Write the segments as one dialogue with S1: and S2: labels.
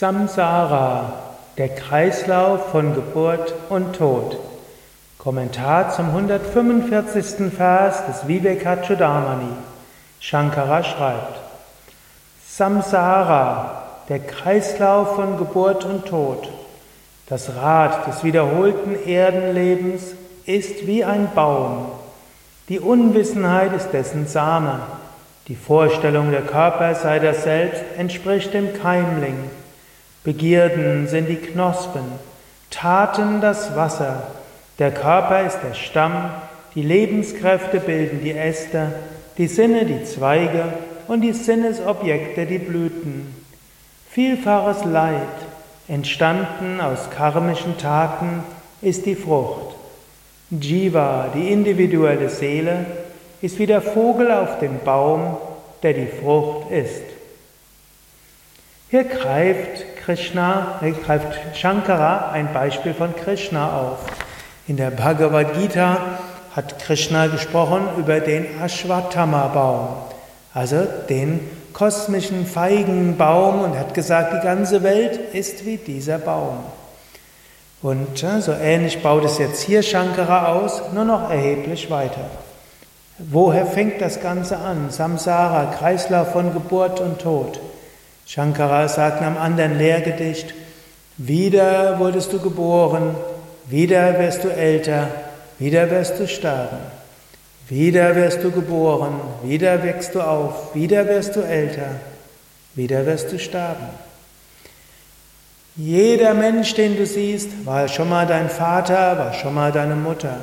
S1: Samsara, der Kreislauf von Geburt und Tod. Kommentar zum 145. Vers des Vivekachudamani. Shankara schreibt: Samsara, der Kreislauf von Geburt und Tod. Das Rad des wiederholten Erdenlebens ist wie ein Baum. Die Unwissenheit ist dessen Same. Die Vorstellung, der Körper sei das Selbst, entspricht dem Keimling. Begierden sind die Knospen, Taten das Wasser, der Körper ist der Stamm, die Lebenskräfte bilden die Äste, die Sinne die Zweige und die Sinnesobjekte die Blüten. Vielfaches Leid, entstanden aus karmischen Taten, ist die Frucht. Jiva, die individuelle Seele, ist wie der Vogel auf dem Baum, der die Frucht ist. Hier greift Krishna, greift Shankara ein Beispiel von Krishna auf. In der Bhagavad Gita hat Krishna gesprochen über den Ashwatthama-Baum, also den kosmischen Feigenbaum und hat gesagt, die ganze Welt ist wie dieser Baum. Und so ähnlich baut es jetzt hier Shankara aus, nur noch erheblich weiter. Woher fängt das Ganze an? Samsara, Kreislauf von Geburt und Tod. Shankara sagt in einem anderen Lehrgedicht, wieder wurdest du geboren, wieder wirst du älter, wieder wirst du sterben. Wieder wirst du geboren, wieder wächst du auf, wieder wirst du älter, wieder wirst du sterben. Jeder Mensch, den du siehst, war schon mal dein Vater, war schon mal deine Mutter.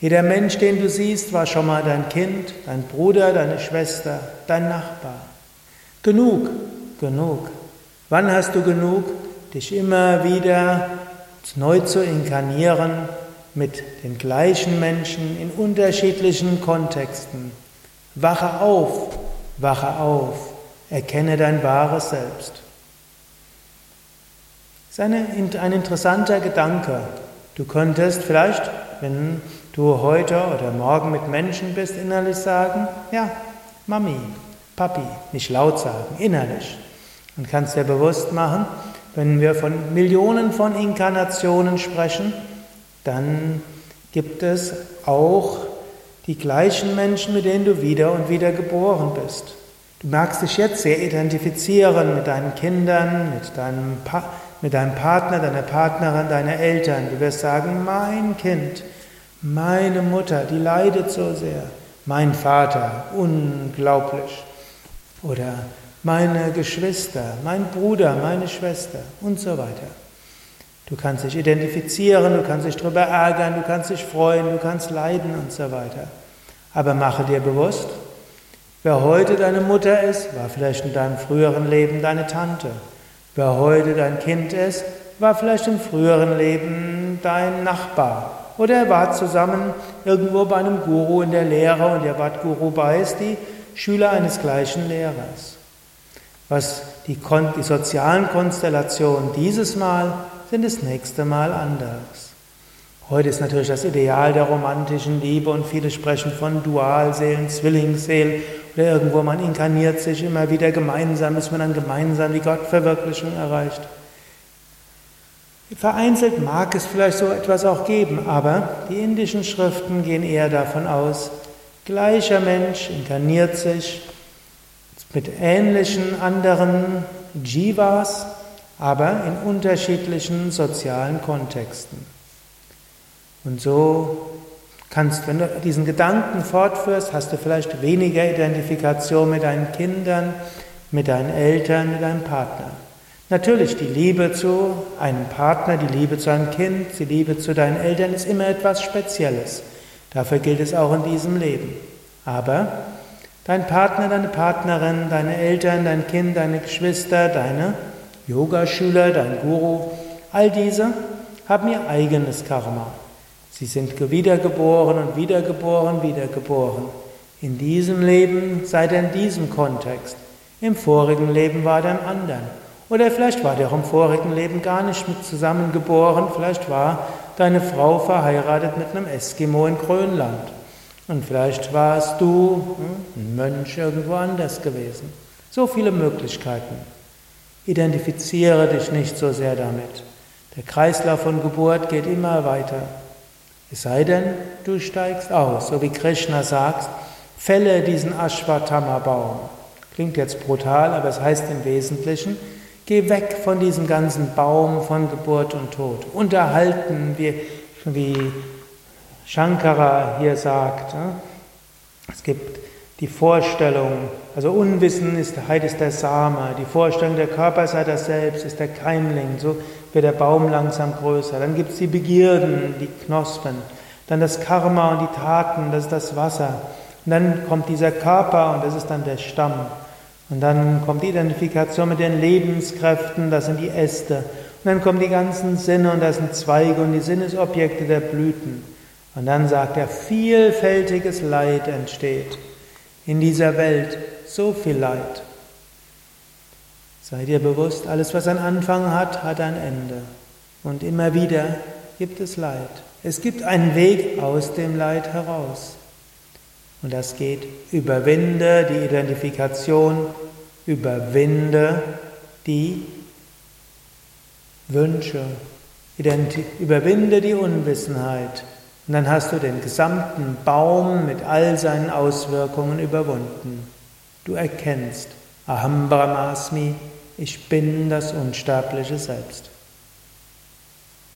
S1: Jeder Mensch, den du siehst, war schon mal dein Kind, dein Bruder, deine Schwester, dein Nachbar. Genug, genug. Wann hast du genug, dich immer wieder neu zu inkarnieren mit den gleichen Menschen in unterschiedlichen Kontexten? Wache auf, wache auf, erkenne dein wahres Selbst. Das ist ein interessanter Gedanke. Du könntest vielleicht, wenn du heute oder morgen mit Menschen bist, innerlich sagen, ja, Mami, Papi, nicht laut sagen, innerlich. Und kannst dir bewusst machen, wenn wir von Millionen von Inkarnationen sprechen, dann gibt es auch die gleichen Menschen, mit denen du wieder und wieder geboren bist. Du magst dich jetzt sehr identifizieren mit deinen Kindern, mit deinem, pa mit deinem Partner, deiner Partnerin, deiner Eltern. Du wirst sagen, mein Kind, meine Mutter, die leidet so sehr. Mein Vater, unglaublich. Oder meine Geschwister, mein Bruder, meine Schwester und so weiter. Du kannst dich identifizieren, du kannst dich darüber ärgern, du kannst dich freuen, du kannst leiden und so weiter. Aber mache dir bewusst, wer heute deine Mutter ist, war vielleicht in deinem früheren Leben deine Tante. Wer heute dein Kind ist, war vielleicht im früheren Leben dein Nachbar. Oder er war zusammen irgendwo bei einem Guru in der Lehre und ihr wart Guru Bais, die Schüler eines gleichen Lehrers. Was die, die sozialen Konstellationen dieses Mal sind das nächste Mal anders. Heute ist natürlich das Ideal der romantischen Liebe und viele sprechen von Dualseelen, Zwillingsseelen oder irgendwo man inkarniert sich immer wieder gemeinsam, bis man dann gemeinsam die Gottverwirklichung erreicht. Vereinzelt mag es vielleicht so etwas auch geben, aber die indischen Schriften gehen eher davon aus, gleicher Mensch inkarniert sich mit ähnlichen anderen Jivas, aber in unterschiedlichen sozialen Kontexten. Und so kannst, wenn du diesen Gedanken fortführst, hast du vielleicht weniger Identifikation mit deinen Kindern, mit deinen Eltern, mit deinem Partner. Natürlich, die Liebe zu einem Partner, die Liebe zu einem Kind, die Liebe zu deinen Eltern ist immer etwas Spezielles. Dafür gilt es auch in diesem Leben. Aber Dein Partner, deine Partnerin, deine Eltern, dein Kind, deine Geschwister, deine Yogaschüler, dein Guru, all diese haben ihr eigenes Karma. Sie sind wiedergeboren und wiedergeboren, wiedergeboren. In diesem Leben seid ihr in diesem Kontext. Im vorigen Leben war er im anderen. Oder vielleicht war der auch im vorigen Leben gar nicht mit zusammengeboren. Vielleicht war deine Frau verheiratet mit einem Eskimo in Grönland. Und vielleicht warst du hm, ein Mönch irgendwo anders gewesen. So viele Möglichkeiten. Identifiziere dich nicht so sehr damit. Der Kreislauf von Geburt geht immer weiter. Es sei denn, du steigst aus, so wie Krishna sagt, fälle diesen Ashwatthama-Baum. Klingt jetzt brutal, aber es heißt im Wesentlichen, geh weg von diesem ganzen Baum von Geburt und Tod. Unterhalten, wie, wie Shankara hier sagt. Es gibt die Vorstellung, also Unwissenheit ist der Same, die Vorstellung, der Körper sei das Selbst, ist der Keimling, so wird der Baum langsam größer. Dann gibt es die Begierden, die Knospen, dann das Karma und die Taten, das ist das Wasser. Und dann kommt dieser Körper und das ist dann der Stamm. Und dann kommt die Identifikation mit den Lebenskräften, das sind die Äste. Und dann kommen die ganzen Sinne und das sind Zweige und die Sinnesobjekte der Blüten. Und dann sagt er, vielfältiges Leid entsteht in dieser Welt, so viel Leid. Sei dir bewusst, alles, was einen Anfang hat, hat ein Ende. Und immer wieder gibt es Leid. Es gibt einen Weg aus dem Leid heraus. Und das geht, überwinde die Identifikation, überwinde die Wünsche, überwinde die Unwissenheit. Und dann hast du den gesamten Baum mit all seinen Auswirkungen überwunden. Du erkennst, Aham Brahmasmi, ich bin das unsterbliche Selbst.